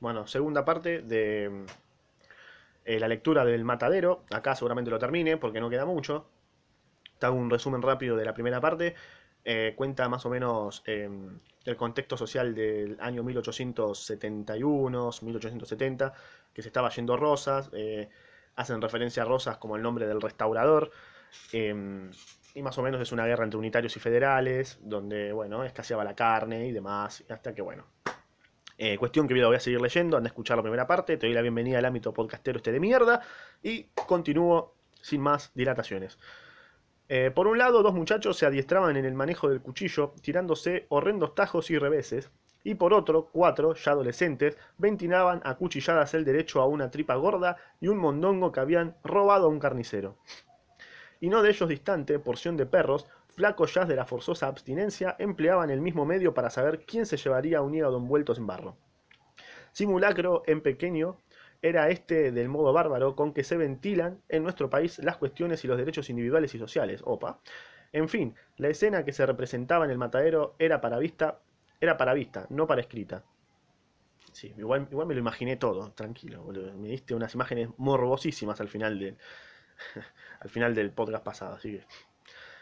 Bueno, segunda parte de eh, la lectura del matadero. Acá seguramente lo termine porque no queda mucho. Te un resumen rápido de la primera parte. Eh, cuenta más o menos eh, el contexto social del año 1871, 1870, que se estaba yendo Rosas. eh, hacen referencia a Rosas como el nombre del restaurador. eh, y más o menos es una guerra entre unitarios y federales, donde, bueno, escaseaba la carne y demás, hasta que, bueno, eh, cuestión que voy a seguir leyendo, anda a escuchar la primera parte, te doy la bienvenida al ámbito podcastero este de mierda y continúo sin más dilataciones. Eh, por un lado, dos muchachos se adiestraban en el manejo del cuchillo, tirándose horrendos tajos y reveses, y por otro, cuatro, ya adolescentes, ventilaban a cuchilladas el derecho a una tripa gorda y un mondongo que habían robado a un carnicero. Y no de ellos distante, porción de perros, flacos ya de la forzosa abstinencia, empleaban el mismo medio para saber quién se llevaría un hígado envuelto en barro. Simulacro en pequeño era este del modo bárbaro con que se ventilan en nuestro país las cuestiones y los derechos individuales y sociales. Opa. En fin, la escena que se representaba en el matadero era para vista, era para vista, no para escrita. Sí, igual, igual me lo imaginé todo, tranquilo, boludo. Me diste unas imágenes morbosísimas al final del, al final del podcast pasado, así que.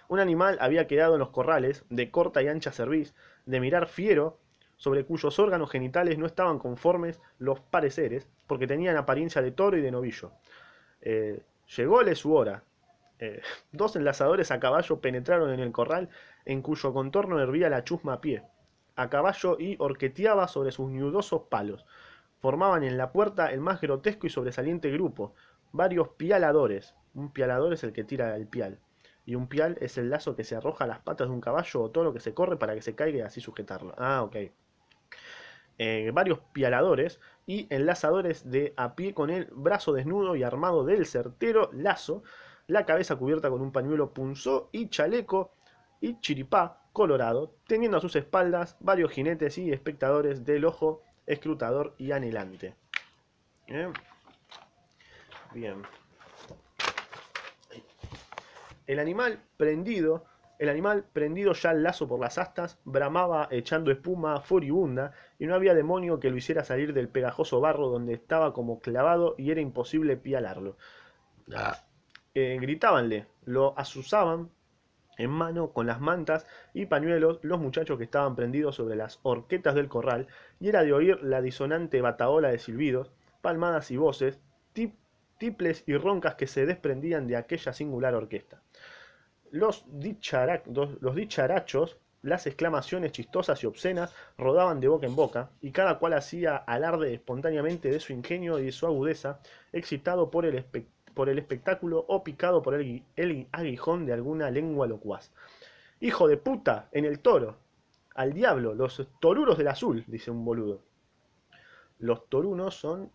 Un animal había quedado en los corrales, de corta y ancha cerviz, de mirar fiero, sobre cuyos órganos genitales no estaban conformes los pareceres, porque tenían apariencia de toro y de novillo. Eh, llególe su hora. Eh, dos enlazadores a caballo penetraron en el corral, en cuyo contorno hervía la chusma a pie, a caballo y orqueteaba sobre sus nudosos palos. Formaban en la puerta el más grotesco y sobresaliente grupo, varios pialadores. Un pialador es el que tira el pial. Y un pial es el lazo que se arroja a las patas de un caballo o toro que se corre para que se caiga y así sujetarlo. Ah, ok. Eh, varios pialadores y enlazadores de a pie con el brazo desnudo y armado del certero lazo, la cabeza cubierta con un pañuelo punzó y chaleco y chiripá colorado, teniendo a sus espaldas varios jinetes y espectadores del ojo escrutador y anhelante. ¿Eh? Bien. El animal prendido, el animal prendido ya al lazo por las astas, bramaba echando espuma furibunda, y no había demonio que lo hiciera salir del pegajoso barro donde estaba como clavado y era imposible pialarlo. Eh, gritábanle, lo asusaban en mano con las mantas y pañuelos los muchachos que estaban prendidos sobre las horquetas del corral, y era de oír la disonante bataola de silbidos, palmadas y voces, tip- tiples y roncas que se desprendían de aquella singular orquesta. Los, dicharachos, las exclamaciones chistosas y obscenas rodaban de boca en boca, y cada cual hacía alarde espontáneamente de su ingenio y de su agudeza, excitado por el, espectáculo o picado por el, el aguijón de alguna lengua locuaz. ¡Hijo de puta! En el toro. Al diablo, los toruros del azul, dice un boludo. Los torunos son...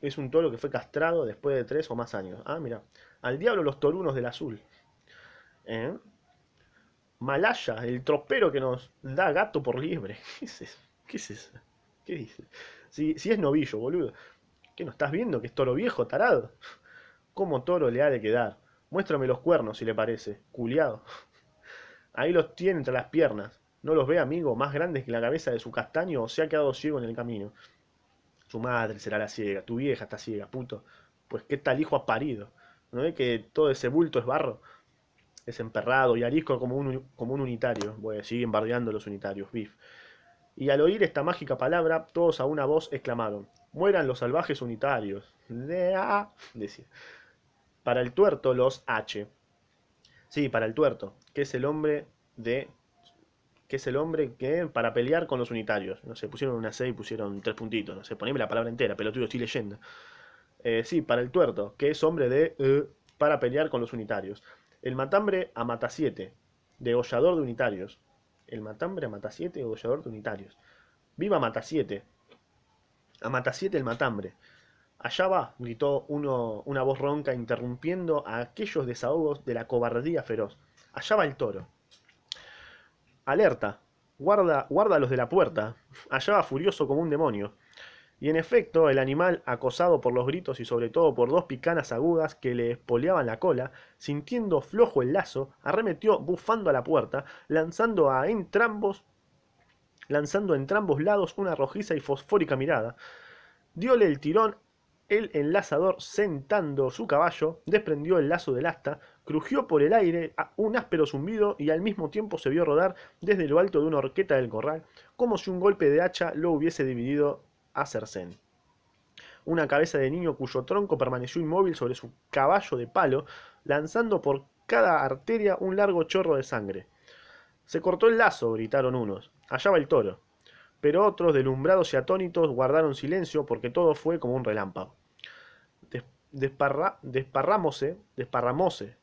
Es un toro que fue castrado después de tres o más años. Ah, mira. Al diablo los torunos del azul. ¿Eh? Malaya, el tropero que nos da gato por liebre. ¿Qué es eso? ¿Qué es eso? ¿Qué dice? Si, si es novillo, boludo. ¿Qué no estás viendo que es toro viejo, tarado? ¿Cómo toro le ha de quedar? Muéstrame los cuernos si le parece, culiado. Ahí los tiene entre las piernas. ¿No los ve, amigo, más grandes que la cabeza de su castaño o se ha quedado ciego en el camino? Su madre será la ciega, tu vieja está ciega, puto. Pues qué tal hijo ha parido. ¿No ve que todo ese bulto es barro? Es emperrado y arisco como un, como un unitario. Bueno, siguen bardeando los unitarios, bif. Y al oír esta mágica palabra, todos a una voz exclamaron: ¡Mueran los salvajes unitarios! ¡Dea! Decía. Para el tuerto, los H. Sí, para el tuerto, que es el hombre de. Que es el hombre que. para pelear con los unitarios. No sé, pusieron una C y pusieron tres puntitos. No sé, poneme la palabra entera, pelotudo, estoy leyendo. Eh, sí, para el tuerto, que es hombre de. eh, para pelear con los unitarios. El matambre a mata 7, degollador de unitarios. El matambre a mata 7, degollador de unitarios. ¡Viva mata 7! A mata 7 el matambre. Allá va, gritó uno, una voz ronca interrumpiendo a aquellos desahogos de la cobardía feroz. Allá va el toro. Alerta, guarda, guarda los de la puerta. Allá va furioso como un demonio. Y en efecto, el animal, acosado por los gritos y sobre todo por dos picanas agudas que le espoleaban la cola, sintiendo flojo el lazo, arremetió bufando a la puerta, lanzando a entrambos lanzando a entrambos lados una rojiza y fosfórica mirada. Diole el tirón el enlazador, sentando su caballo, desprendió el lazo del asta, crujió por el aire un áspero zumbido y al mismo tiempo se vio rodar desde lo alto de una horqueta del corral, como si un golpe de hacha lo hubiese dividido a cercén. Una cabeza de niño cuyo tronco permaneció inmóvil sobre su caballo de palo, lanzando por cada arteria un largo chorro de sangre. Se cortó el lazo, gritaron unos. Allá va el toro pero otros, delumbrados y atónitos, guardaron silencio porque todo fue como un relámpago. desparra, desparramose, desparramose.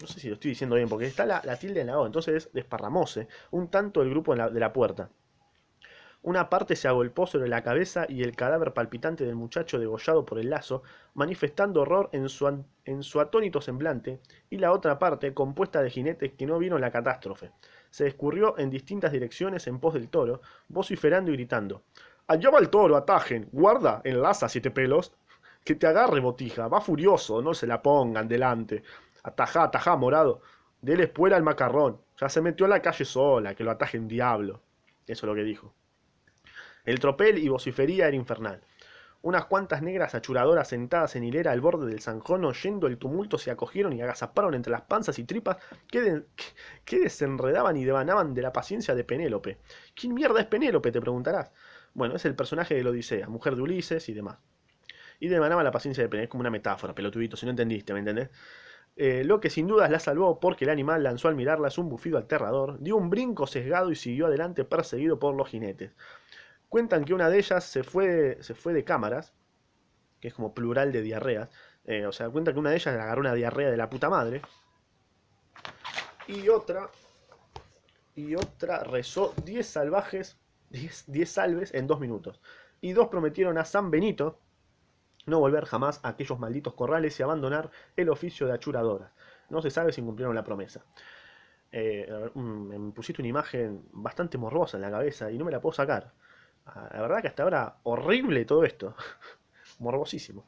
No sé si lo estoy diciendo bien, porque está la, tilde en la O, entonces desparramose un tanto el grupo de la puerta. Una parte se agolpó sobre la cabeza y el cadáver palpitante del muchacho degollado por el lazo, manifestando horror en su, en su atónito semblante, y la otra parte, compuesta de jinetes que no vieron la catástrofe, se escurrió en distintas direcciones en pos del toro, vociferando y gritando. Allá va el toro, atajen, guarda, enlaza, siete pelos. Que te agarre, botija, va furioso, no se la pongan delante. Atajá, atajá, morado. Dele espuela al macarrón. Ya se metió a la calle sola, que lo atajen diablo. Eso es lo que dijo. El tropel y vocifería era infernal. Unas cuantas negras achuradoras sentadas en hilera al borde del zanjón oyendo el tumulto se acogieron y agazaparon entre las panzas y tripas que, desenredaban y devanaban de la paciencia de Penélope. ¿Quién mierda es Penélope? te preguntarás. Bueno, es el personaje de la Odisea, mujer de Ulises y demás. Y devanaba la paciencia de Penélope, es como una metáfora, pelotudito, si no entendiste, ¿me entendés? Eh, lo que sin dudas la salvó porque el animal lanzó al mirarlas un bufido aterrador, dio un brinco sesgado y siguió adelante perseguido por los jinetes. Cuentan que una de ellas se fue, se fue de cámaras, que es como plural de diarreas. Eh, o sea, cuentan que una de ellas agarró una diarrea de la puta madre. Y otra, y otra rezó 10 salvajes, 10, salves en dos minutos. Y dos prometieron a San Benito no volver jamás a aquellos malditos corrales y abandonar el oficio de achuradora. No se sabe si cumplieron la promesa. Eh, me pusiste una imagen bastante morbosa en la cabeza y no me la puedo sacar. Ah, la verdad que hasta ahora horrible todo esto. Morbosísimo.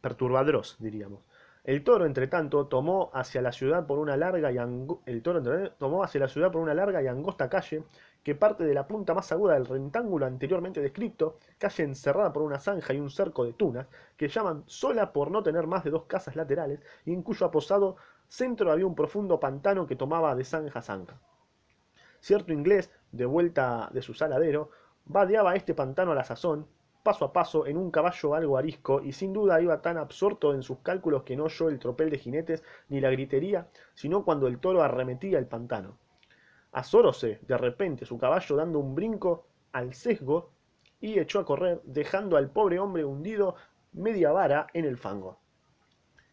Perturbadros, diríamos. El toro, entre tanto, tomó hacia la ciudad por una larga y el toro tomó hacia la ciudad por una larga y angosta calle que parte de la punta más aguda del rectángulo anteriormente descrito, calle encerrada por una zanja y un cerco de tunas, que llaman sola por no tener más de dos casas laterales, y en cuyo aposado centro había un profundo pantano que tomaba de zanja a zanja. Cierto inglés, de vuelta de su saladero, Vadeaba este pantano a la sazón, paso a paso, en un caballo algo arisco, y sin duda iba tan absorto en sus cálculos que no oyó el tropel de jinetes ni la gritería, sino cuando el toro arremetía el pantano. Azoróse, de repente, su caballo dando un brinco al sesgo y echó a correr, dejando al pobre hombre hundido media vara en el fango.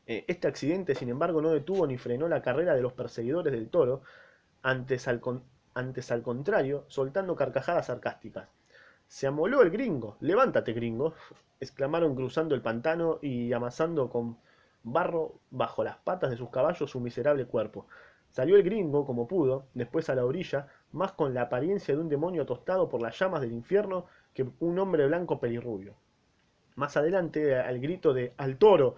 Eh, este accidente, sin embargo, no detuvo ni frenó la carrera de los perseguidores del toro, antes al, antes al contrario, soltando carcajadas sarcásticas. Se amoló el gringo. Levántate, gringo. exclamaron cruzando el pantano y amasando con barro bajo las patas de sus caballos su miserable cuerpo. Salió el gringo, como pudo, después a la orilla, más con la apariencia de un demonio tostado por las llamas del infierno que un hombre blanco pelirrubio. Más adelante, al grito de ¡Al toro!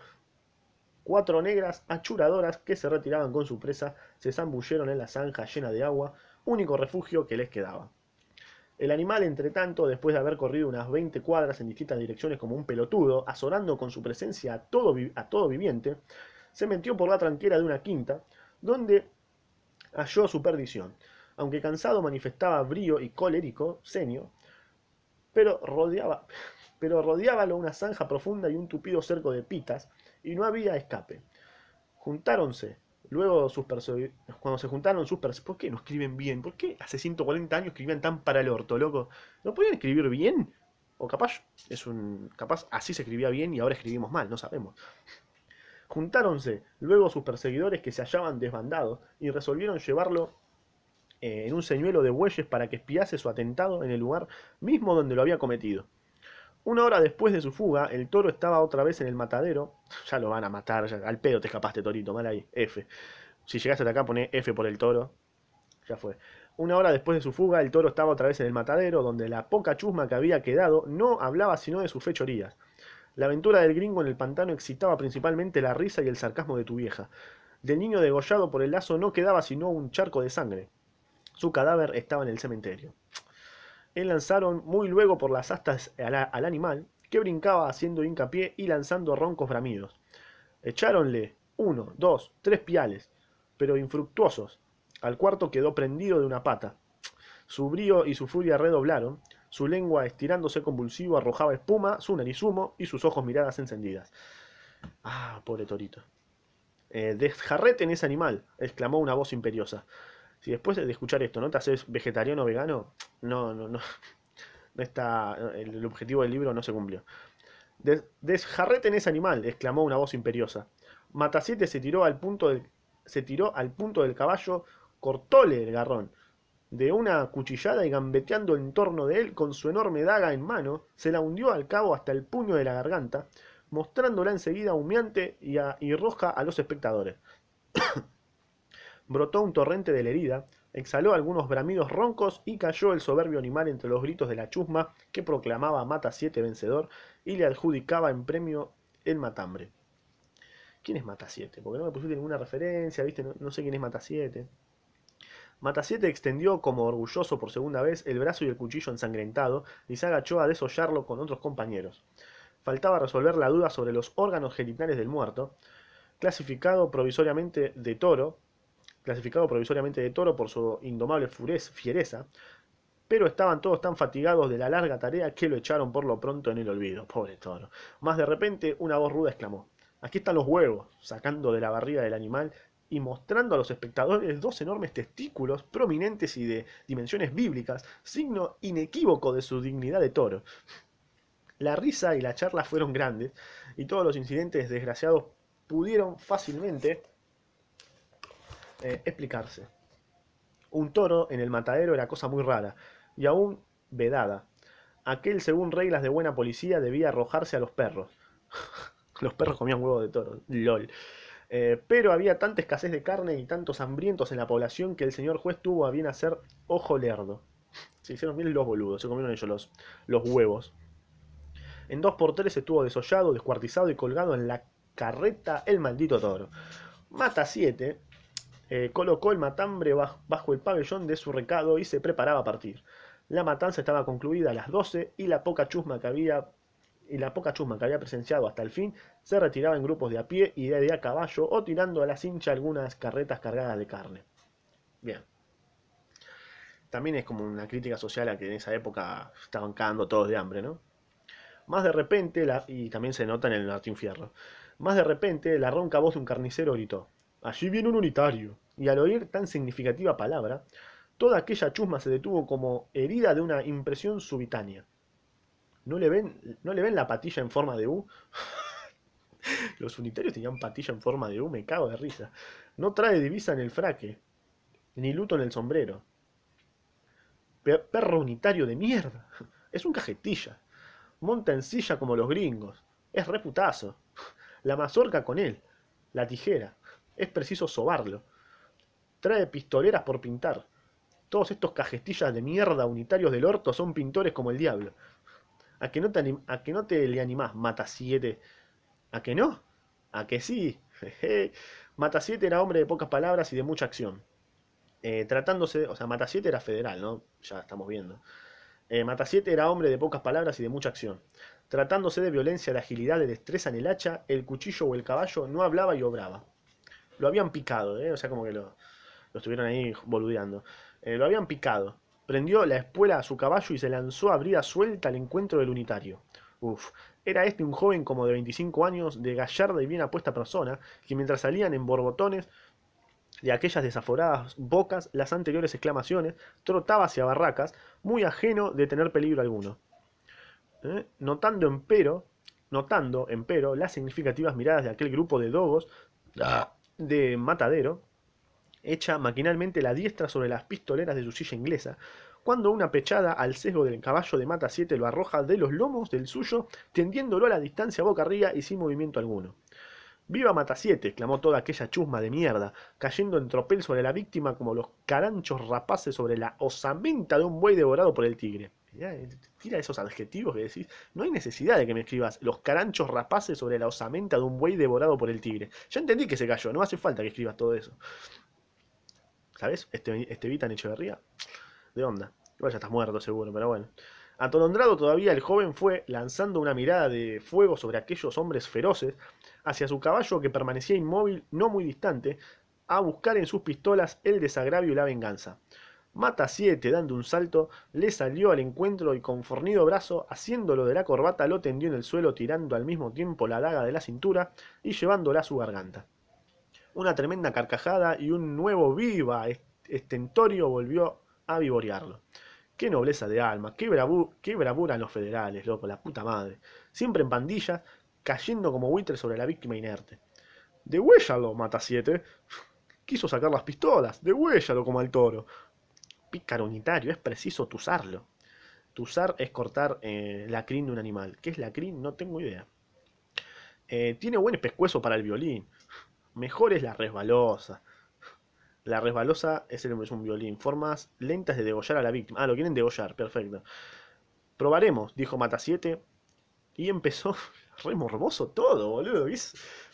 Cuatro negras achuradoras que se retiraban con su presa se zambulleron en la zanja llena de agua, único refugio que les quedaba. El animal, entre tanto, después de haber corrido unas 20 cuadras en distintas direcciones como un pelotudo, azorando con su presencia a todo, a todo viviente, se metió por la tranquera de una quinta, donde halló su perdición. Aunque cansado manifestaba brío y colérico, senio, pero rodeaba, pero rodeábalo una zanja profunda y un tupido cerco de pitas, y no había escape. Juntáronse Luego sus cuando se juntaron sus perseguidores, ¿por qué no escriben bien? ¿Por qué hace 140 años escribían tan para el orto, loco? ¿No podían escribir bien? O capaz, es un. capaz así se escribía bien y ahora escribimos mal, no sabemos. Juntáronse luego sus perseguidores que se hallaban desbandados y resolvieron llevarlo eh, en un señuelo de bueyes para que espiase su atentado en el lugar mismo donde lo había cometido. Una hora después de su fuga, el toro estaba otra vez en el matadero. Ya lo van a matar, al pedo te escapaste, torito, mal ahí, F. Si llegaste hasta acá, pone F por el toro. Ya fue. Una hora después de su fuga, el toro estaba otra vez en el matadero, donde la poca chusma que había quedado no hablaba sino de sus fechorías. La aventura del gringo en el pantano excitaba principalmente la risa y el sarcasmo de tu vieja. Del niño degollado por el lazo no quedaba sino un charco de sangre. Su cadáver estaba en el cementerio. Él lanzaron muy luego por las astas al, al animal, que brincaba haciendo hincapié y lanzando roncos bramidos. Echáronle uno, dos, tres piales, pero infructuosos. Al cuarto quedó prendido de una pata. Su brío y su furia redoblaron, su lengua estirándose convulsivo arrojaba espuma, su nariz humo y sus ojos miradas encendidas. Ah, pobre torito. Eh, desjarrete en ese animal, exclamó una voz imperiosa. Si después de escuchar esto no te haces vegetariano o vegano, no, no, no. no está, el objetivo del libro no se cumplió. Des, desjarrete en ese animal, exclamó una voz imperiosa. Matasiete se tiró al punto del, se tiró al punto del caballo, cortóle el garrón de una cuchillada y gambeteando en torno de él con su enorme daga en mano, se la hundió al cabo hasta el puño de la garganta, mostrándola enseguida humeante y, a, y roja a los espectadores. Brotó un torrente de la herida, exhaló algunos bramidos roncos y cayó el soberbio animal entre los gritos de la chusma que proclamaba a Mata 7 vencedor y le adjudicaba en premio el matambre. ¿Quién es Mata 7? Porque no me pusiste ninguna referencia, ¿viste? No, no sé quién es Mata 7. Matasiete extendió como orgulloso por segunda vez el brazo y el cuchillo ensangrentado y se agachó a desollarlo con otros compañeros. Faltaba resolver la duda sobre los órganos genitales del muerto, clasificado provisoriamente de toro, clasificado provisoriamente de toro por su indomable fiereza, pero estaban todos tan fatigados de la larga tarea que lo echaron por lo pronto en el olvido. Pobre toro. Más de repente una voz ruda exclamó, Aquí están los huevos, sacando de la barriga del animal y mostrando a los espectadores dos enormes testículos prominentes y de dimensiones bíblicas, signo inequívoco de su dignidad de toro. La risa y la charla fueron grandes, y todos los incidentes desgraciados pudieron fácilmente eh, explicarse. Un toro en el matadero era cosa muy rara, y aún vedada. Aquel, según reglas de buena policía, debía arrojarse a los perros. los perros comían huevo de toro, lol. Eh, pero había tanta escasez de carne y tantos hambrientos en la población que el señor juez tuvo a bien hacer ojo lerdo. Se hicieron bien los boludos, se comieron ellos los, los huevos. En dos por tres estuvo desollado, descuartizado y colgado en la carreta el maldito toro. Mata 7 eh, colocó el matambre bajo el pabellón de su recado y se preparaba a partir. La matanza estaba concluida a las 12 y la poca chusma que había y la poca chusma que había presenciado hasta el fin se retiraba en grupos de a pie y de a caballo o tirando a la cincha algunas carretas cargadas de carne. Bien. También es como una crítica social a que en esa época estaban cagando todos de hambre, ¿no? Más de repente, la, y también se nota en el Martín Fierro, más de repente la ronca voz de un carnicero gritó, allí viene un unitario, y al oír tan significativa palabra, toda aquella chusma se detuvo como herida de una impresión subitánea. ¿No le ven, no le ven la patilla en forma de U? Los unitarios tenían patilla en forma de U, me cago de risa. No trae divisa en el fraque, ni luto en el sombrero. Perro unitario de mierda. Es un cajetilla. Monta en silla como los gringos. Es reputazo. La mazorca con él. La tijera. Es preciso sobarlo. Trae pistoleras por pintar. Todos estos cajetillas de mierda unitarios del orto son pintores como el diablo. ¿A que no te, a que no te le animás, Mata 7? ¿A que no? ¿A que sí? Mata 7 era hombre de pocas palabras y de mucha acción. Eh, tratándose, o sea, Mata 7 era federal, ¿no? Ya estamos viendo. Eh, Mata 7 era hombre de pocas palabras y de mucha acción. Tratándose de violencia, de agilidad, de destreza en el hacha, el cuchillo o el caballo no hablaba y obraba. Lo habían picado, ¿eh? O sea, como que lo, lo estuvieron ahí boludeando. Eh, lo habían picado. Prendió la espuela a su caballo y se lanzó a brida suelta al encuentro del unitario. Uf, era este un joven como de 25 años, de gallarda y bien apuesta persona, que mientras salían en borbotones de aquellas desaforadas bocas las anteriores exclamaciones, trotaba hacia barracas, muy ajeno de tener peligro alguno. ¿Eh? Notando empero, notando, empero, las significativas miradas de aquel grupo de dogos de matadero, echa maquinalmente la diestra sobre las pistoleras de su silla inglesa, cuando una pechada al sesgo del caballo de Mata 7 lo arroja de los lomos del suyo, tendiéndolo a la distancia boca arriba y sin movimiento alguno. ¡Viva Mata 7! exclamó toda aquella chusma de mierda, cayendo en tropel sobre la víctima como los caranchos rapaces sobre la osamenta de un buey devorado por el tigre. Eh, tira esos adjetivos que decís. No hay necesidad de que me escribas los caranchos rapaces sobre la osamenta de un buey devorado por el tigre. Ya entendí que se cayó, no hace falta que escribas todo eso. ¿Sabes? Este, Estevita en Echeverría. De onda. Igual ya estás muerto seguro, pero bueno. Atolondrado todavía, el joven fue, lanzando una mirada de fuego sobre aquellos hombres feroces, hacia su caballo que permanecía inmóvil no muy distante, a buscar en sus pistolas el desagravio y la venganza. Mata 7, dando un salto, le salió al encuentro y con fornido brazo, haciéndolo de la corbata, lo tendió en el suelo, tirando al mismo tiempo la daga de la cintura y llevándola a su garganta. Una tremenda carcajada y un nuevo viva estentorio volvió a vivorearlo. Qué nobleza de alma, qué, qué bravura los federales, loco, la puta madre. Siempre en pandillas, cayendo como buitre sobre la víctima inerte. Degüéllalo, mata siete. Quiso sacar las pistolas, degüéllalo como al toro pícaro unitario, es preciso tuzarlo. Tuzar es cortar eh, la crin de un animal. ¿Qué es la crin? No tengo idea. Eh, tiene buen pescuezo para el violín. Mejor es la resbalosa. La resbalosa es, es un violín. Formas lentas de degollar a la víctima. Ah, lo quieren degollar, perfecto. Probaremos, dijo Mata 7. Y empezó. Re morboso todo, boludo.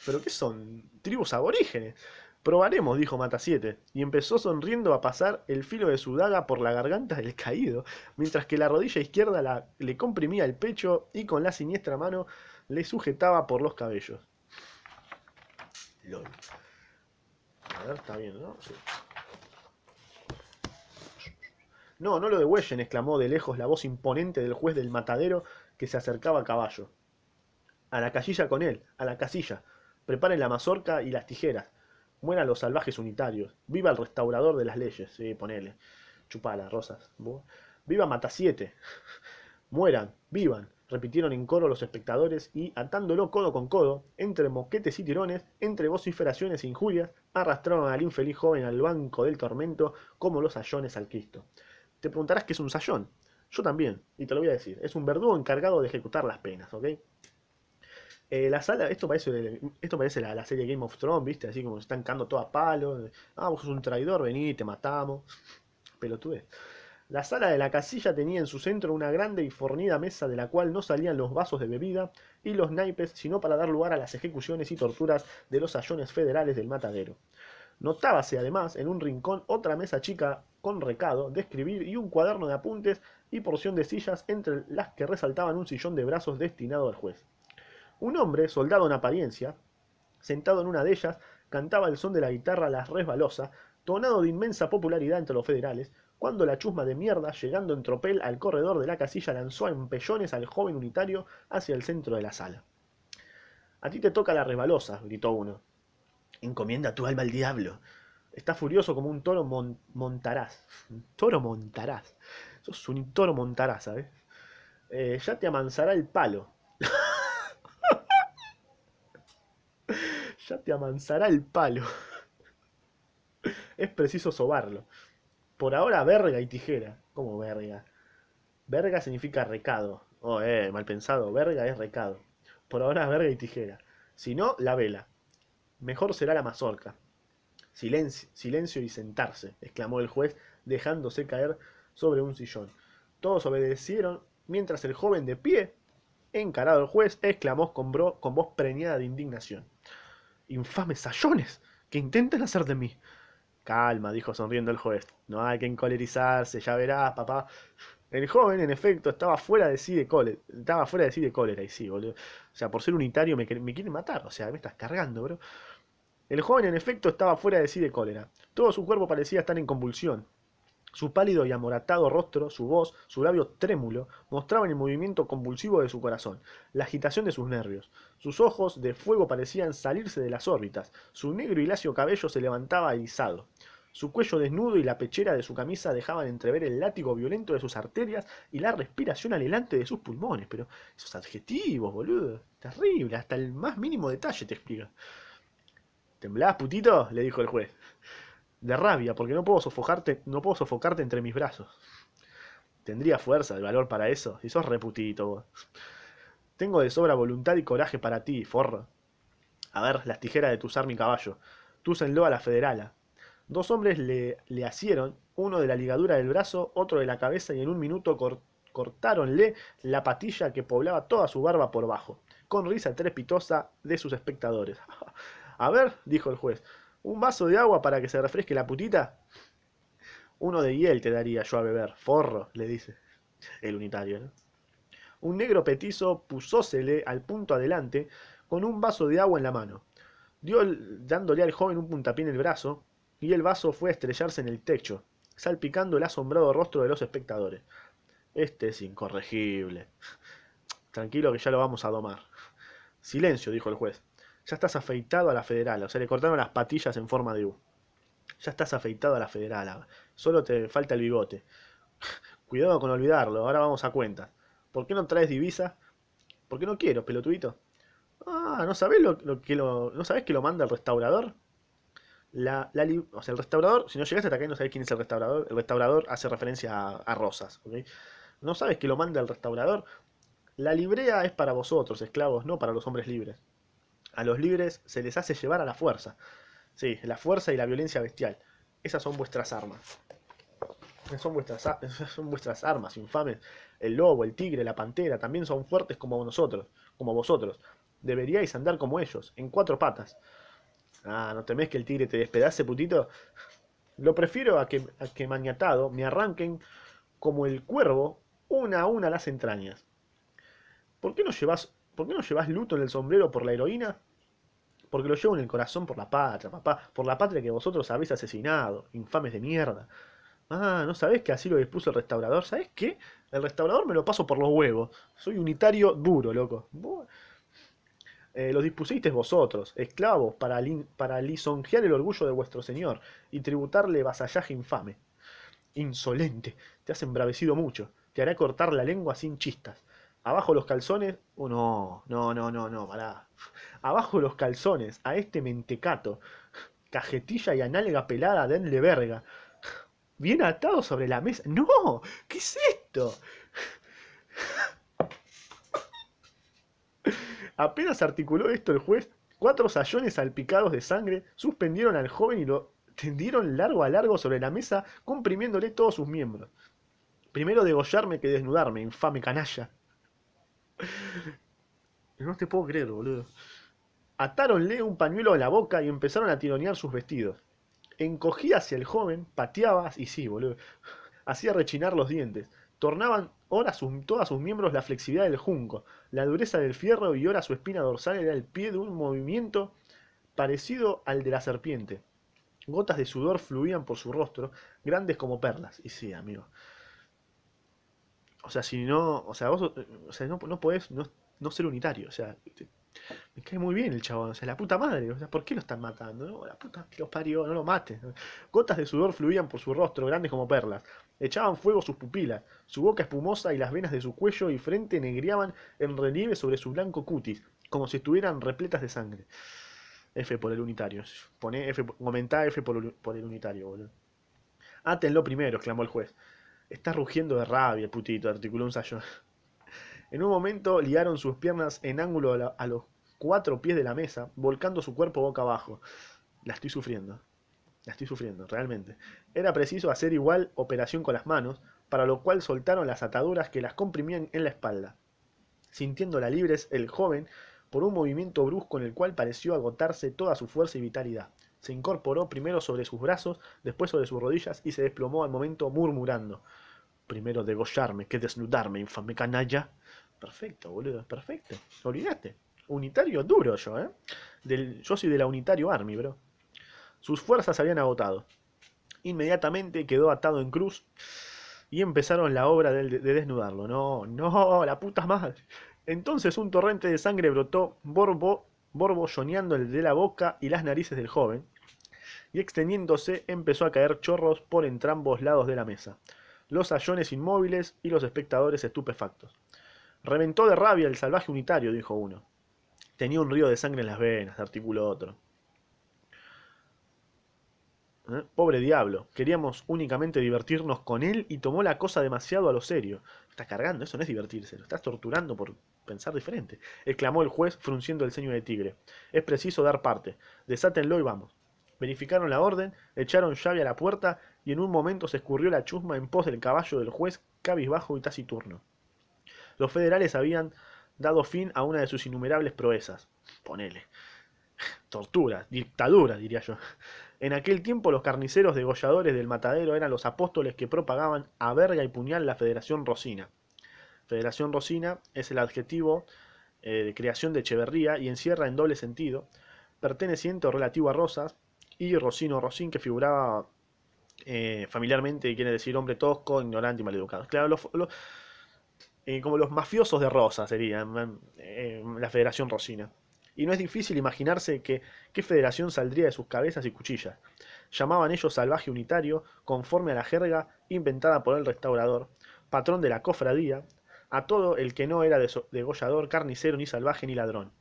¿Pero qué son? Tribus aborígenes. Probaremos, dijo Mata7, y empezó sonriendo a pasar el filo de su daga por la garganta del caído, mientras que la rodilla izquierda le comprimía el pecho y con la siniestra mano le sujetaba por los cabellos. A ver, está bien, ¿no? No, no lo degüellen, exclamó de lejos la voz imponente del juez del matadero que se acercaba a caballo. A la casilla con él, a la casilla. Preparen la mazorca y las tijeras. Mueran los salvajes unitarios. Viva el restaurador de las leyes. Sí, ponele. Chupala, rosas. Viva Matasiete. Mueran, vivan, repitieron en coro los espectadores y, atándolo codo con codo, entre moquetes y tirones, entre vociferaciones e injurias, arrastraron al infeliz joven al banco del tormento como los sayones al Cristo. Te preguntarás qué es un sayón. Yo también, y te lo voy a decir. Es un verdugo encargado de ejecutar las penas, ¿ok? Eh, la sala, esto parece, esto parece la, serie Game of Thrones, ¿viste? Así como se están cantando todo a palo. Ah, vos sos un traidor, vení, te matamos. Pelotude. La sala de la casilla tenía en su centro una grande y fornida mesa de la cual no salían los vasos de bebida y los naipes, sino para dar lugar a las ejecuciones y torturas de los sayones federales del matadero. Notábase además en un rincón otra mesa chica con recado de escribir y un cuaderno de apuntes y porción de sillas entre las que resaltaban un sillón de brazos destinado al juez. Un hombre, soldado en apariencia, sentado en una de ellas, cantaba el son de la guitarra La Resbalosa, tonado de inmensa popularidad entre los federales, cuando la chusma de mierda, llegando en tropel al corredor de la casilla, lanzó a empellones al joven unitario hacia el centro de la sala. A ti te toca la resbalosa, gritó uno. Encomienda tu alma al diablo. Está furioso como un toro montarás. toro montarás. Sos un toro montarás, ¿sabes? Eh, ya te amansará el palo. ya te amansará el palo. es preciso sobarlo. Por ahora, verga y tijera. ¿Cómo verga? Verga significa recado. Oh, eh, mal pensado. Verga es recado. Por ahora, verga y tijera. Si no, la vela. Mejor será la mazorca. Silencio, silencio y sentarse, exclamó el juez, dejándose caer sobre un sillón. Todos obedecieron, mientras el joven de pie, encarado al juez, exclamó con, con voz preñada de indignación infames sayones que intentan hacer de mí. Calma, dijo sonriendo el juez. No hay que encolerizarse, ya verás, papá. El joven, en efecto, estaba fuera de sí de cólera. Estaba fuera de sí de cólera, y sí, boludo. O sea, por ser unitario me, me quieren matar. O sea, me estás cargando, bro. El joven, en efecto, estaba fuera de sí de cólera. Todo su cuerpo parecía estar en convulsión. Su pálido y amoratado rostro, su voz, su labio trémulo, mostraban el movimiento convulsivo de su corazón, la agitación de sus nervios. Sus ojos de fuego parecían salirse de las órbitas, su negro y lacio cabello se levantaba erizado. Su cuello desnudo y la pechera de su camisa dejaban entrever el látigo violento de sus arterias y la respiración anhelante de sus pulmones. Pero esos adjetivos, boludo, terrible, hasta el más mínimo detalle te explica. ¿Temblás, putito? le dijo el juez de rabia, porque no puedo sofocarte, no puedo sofocarte entre mis brazos. ¿Tendría fuerza y valor para eso? Si sos reputito vos. Tengo de sobra voluntad y coraje para ti, forro. A ver, las tijeras de tuzar mi caballo. Túsenlo a la federala. Dos hombres le, le asieron, uno de la ligadura del brazo, otro de la cabeza, y en un minuto cortáronle la patilla que poblaba toda su barba por bajo, con risa trepitosa de sus espectadores. A ver, dijo el juez, ¿Un vaso de agua para que se refresque la putita? Uno de hiel te daría yo a beber, forro, le dice el unitario. Un negro petizo pusósele al punto adelante con un vaso de agua en la mano. Dio dándole al joven un puntapié en el brazo, y el vaso fue a estrellarse en el techo, salpicando el asombrado rostro de los espectadores. Este es incorregible. Tranquilo que ya lo vamos a domar. Silencio, dijo el juez. Ya estás afeitado a la federal, o sea, le cortaron las patillas en forma de U. Ya estás afeitado a la federal, solo te falta el bigote. Cuidado con olvidarlo, ahora vamos a cuentas. ¿Por qué no traes divisa? ¿Por qué no quiero, pelotudito? Ah, ¿no sabés lo, que lo, ¿no sabés que lo manda el restaurador? La, la o sea, el restaurador, si no llegaste hasta acá y no sabés quién es el restaurador, el restaurador hace referencia a, a Rosas. ¿No sabes que lo manda el restaurador? La librea es para vosotros, esclavos, no para los hombres libres. A los libres se les hace llevar a la fuerza. Sí, la fuerza y la violencia bestial. Esas son vuestras armas. Son vuestras, son vuestras armas infames. El lobo, el tigre, la pantera también son fuertes como nosotros, como vosotros. Deberíais andar como ellos, en cuatro patas. Ah, ¿no temés que el tigre te despedace, putito? Lo prefiero a que, a que maniatado me arranquen como el cuervo una a una las entrañas. ¿Por qué no llevas, por qué no llevas luto en el sombrero por la heroína? Porque lo llevo en el corazón por la patria, papá, por la patria que vosotros habéis asesinado, infames de mierda. Ah, ¿no sabés que así lo dispuso el restaurador? ¿Sabés qué? El restaurador me lo paso por los huevos. Soy unitario duro, loco. Eh, los dispusisteis vosotros, esclavos, para, para lisonjear el orgullo de vuestro señor y tributarle vasallaje infame. Insolente, te has embravecido mucho. Te hará cortar la lengua sin chistas. Abajo los calzones. Oh, no, no, no, no, no, pará. Abajo los calzones, a este mentecato. Cajetilla y análga pelada, denle verga. Bien atado sobre la mesa. ¡No! ¿Qué es esto? Apenas articuló esto el juez, cuatro sayones salpicados de sangre suspendieron al joven y lo tendieron largo a largo sobre la mesa, comprimiéndole todos sus miembros. Primero degollarme que desnudarme, infame canalla. No te puedo creer, boludo. Atáronle un pañuelo a la boca y empezaron a tironear sus vestidos. Encogía hacia el joven, pateaba, y sí, boludo, hacía rechinar los dientes. Tornaban ahora sus, todas sus miembros la flexibilidad del junco, la dureza del fierro y ahora su espina dorsal era el pie de un movimiento parecido al de la serpiente. Gotas de sudor fluían por su rostro, grandes como perlas. Y sí, amigo. O sea, si no, o sea, vos, eh, o sea, no, no podés no, no ser unitario. O sea, me cae muy bien el chabón. O sea, la puta madre. O sea, ¿por qué lo están matando? No, la puta que los parió, no lo mates. Gotas de sudor fluían por su rostro, grandes como perlas. Echaban fuego sus pupilas. Su boca espumosa y las venas de su cuello y frente negriaban en relieve sobre su blanco cutis, como si estuvieran repletas de sangre. F por el unitario. Poné F, comentá F por el unitario, boludo. Átenlo primero, exclamó el juez. Está rugiendo de rabia, putito, articuló un sayón. En un momento liaron sus piernas en ángulo a, a los cuatro pies de la mesa, volcando su cuerpo boca abajo. La estoy sufriendo. La estoy sufriendo, realmente. Era preciso hacer igual operación con las manos, para lo cual soltaron las ataduras que las comprimían en la espalda. Sintiéndola libres, el joven, por un movimiento brusco en el cual pareció agotarse toda su fuerza y vitalidad, se incorporó primero sobre sus brazos, después sobre sus rodillas y se desplomó al momento murmurando. Primero degollarme que desnudarme, infame canalla. Perfecto, boludo, perfecto. Olvídate. Unitario duro yo, ¿eh? Del, yo soy de la Unitario Army, bro. Sus fuerzas se habían agotado. Inmediatamente quedó atado en cruz y empezaron la obra de, de desnudarlo. No, no, la puta madre. Entonces un torrente de sangre brotó borbo, borbolloneando de la boca y las narices del joven, y extendiéndose empezó a caer chorros por entrambos lados de la mesa. Los sayones inmóviles y los espectadores estupefactos. Reventó de rabia el salvaje unitario, dijo uno. Tenía un río de sangre en las venas, articuló otro. ¿Eh? Pobre diablo, queríamos únicamente divertirnos con él y tomó la cosa demasiado a lo serio. Estás cargando, eso no es divertirse, lo estás torturando por pensar diferente, exclamó el juez frunciendo el ceño de tigre. Es preciso dar parte, desátenlo y vamos. Verificaron la orden, echaron llave a la puerta y en un momento se escurrió la chusma en pos del caballo del juez, cabizbajo y taciturno. Los federales habían dado fin a una de sus innumerables proezas. Ponele. Tortura, dictadura, diría yo. En aquel tiempo los carniceros degolladores del matadero eran los apóstoles que propagaban a verga y puñal la Federación Rosina. Federación Rosina es el adjetivo eh, de creación de Echeverría y encierra en doble sentido, perteneciente o relativo a Rosas, y Rosino Rosín, que figuraba eh, familiarmente quiere decir hombre tosco, ignorante y maleducado. Claro, los, eh, como los mafiosos de Rosas serían eh, la Federación Rosina. Y no es difícil imaginarse que, qué federación saldría de sus cabezas y cuchillas. Llamaban ellos salvaje unitario, conforme a la jerga inventada por el restaurador, patrón de la cofradía, a todo el que no era degollador, carnicero, ni salvaje, ni ladrón.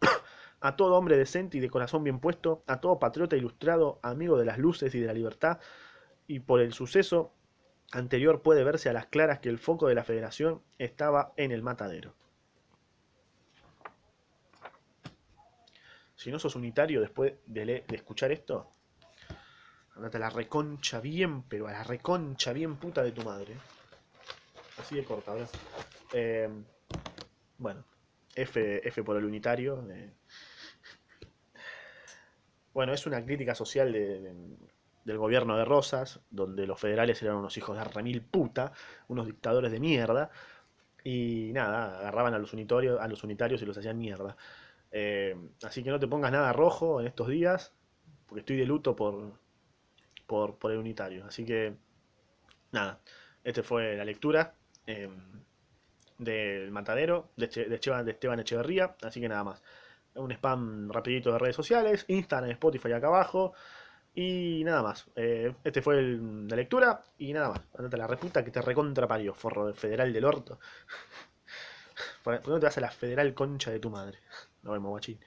a todo hombre decente y de corazón bien puesto, a todo patriota ilustrado, amigo de las luces y de la libertad, y por el suceso anterior puede verse a las claras que el foco de la federación estaba en el matadero. Si no sos unitario después de, de escuchar esto, andate a la reconcha bien, pero a la reconcha bien puta de tu madre. Así de corta, ¿verdad? Eh, bueno, F, F por el unitario. Bueno, es una crítica social de, de, del gobierno de Rosas, donde los federales eran unos hijos de remil puta, unos dictadores de mierda, y nada, agarraban a los unitarios, a los unitarios y los hacían mierda. Eh, así que no te pongas nada rojo en estos días, porque estoy de luto por, por, por el unitario. Así que, nada, esta fue la lectura eh, del matadero de, de, Esteban, de Echeverría, así que nada más. Un spam rapidito de redes sociales, Instagram, Spotify acá abajo. Y nada más. Eh, este fue el de lectura. Y nada más. Andate a la reputa que te recontra parió, forro federal del orto. ¿Por no te vas a la federal concha de tu madre? Nos vemos, guachín.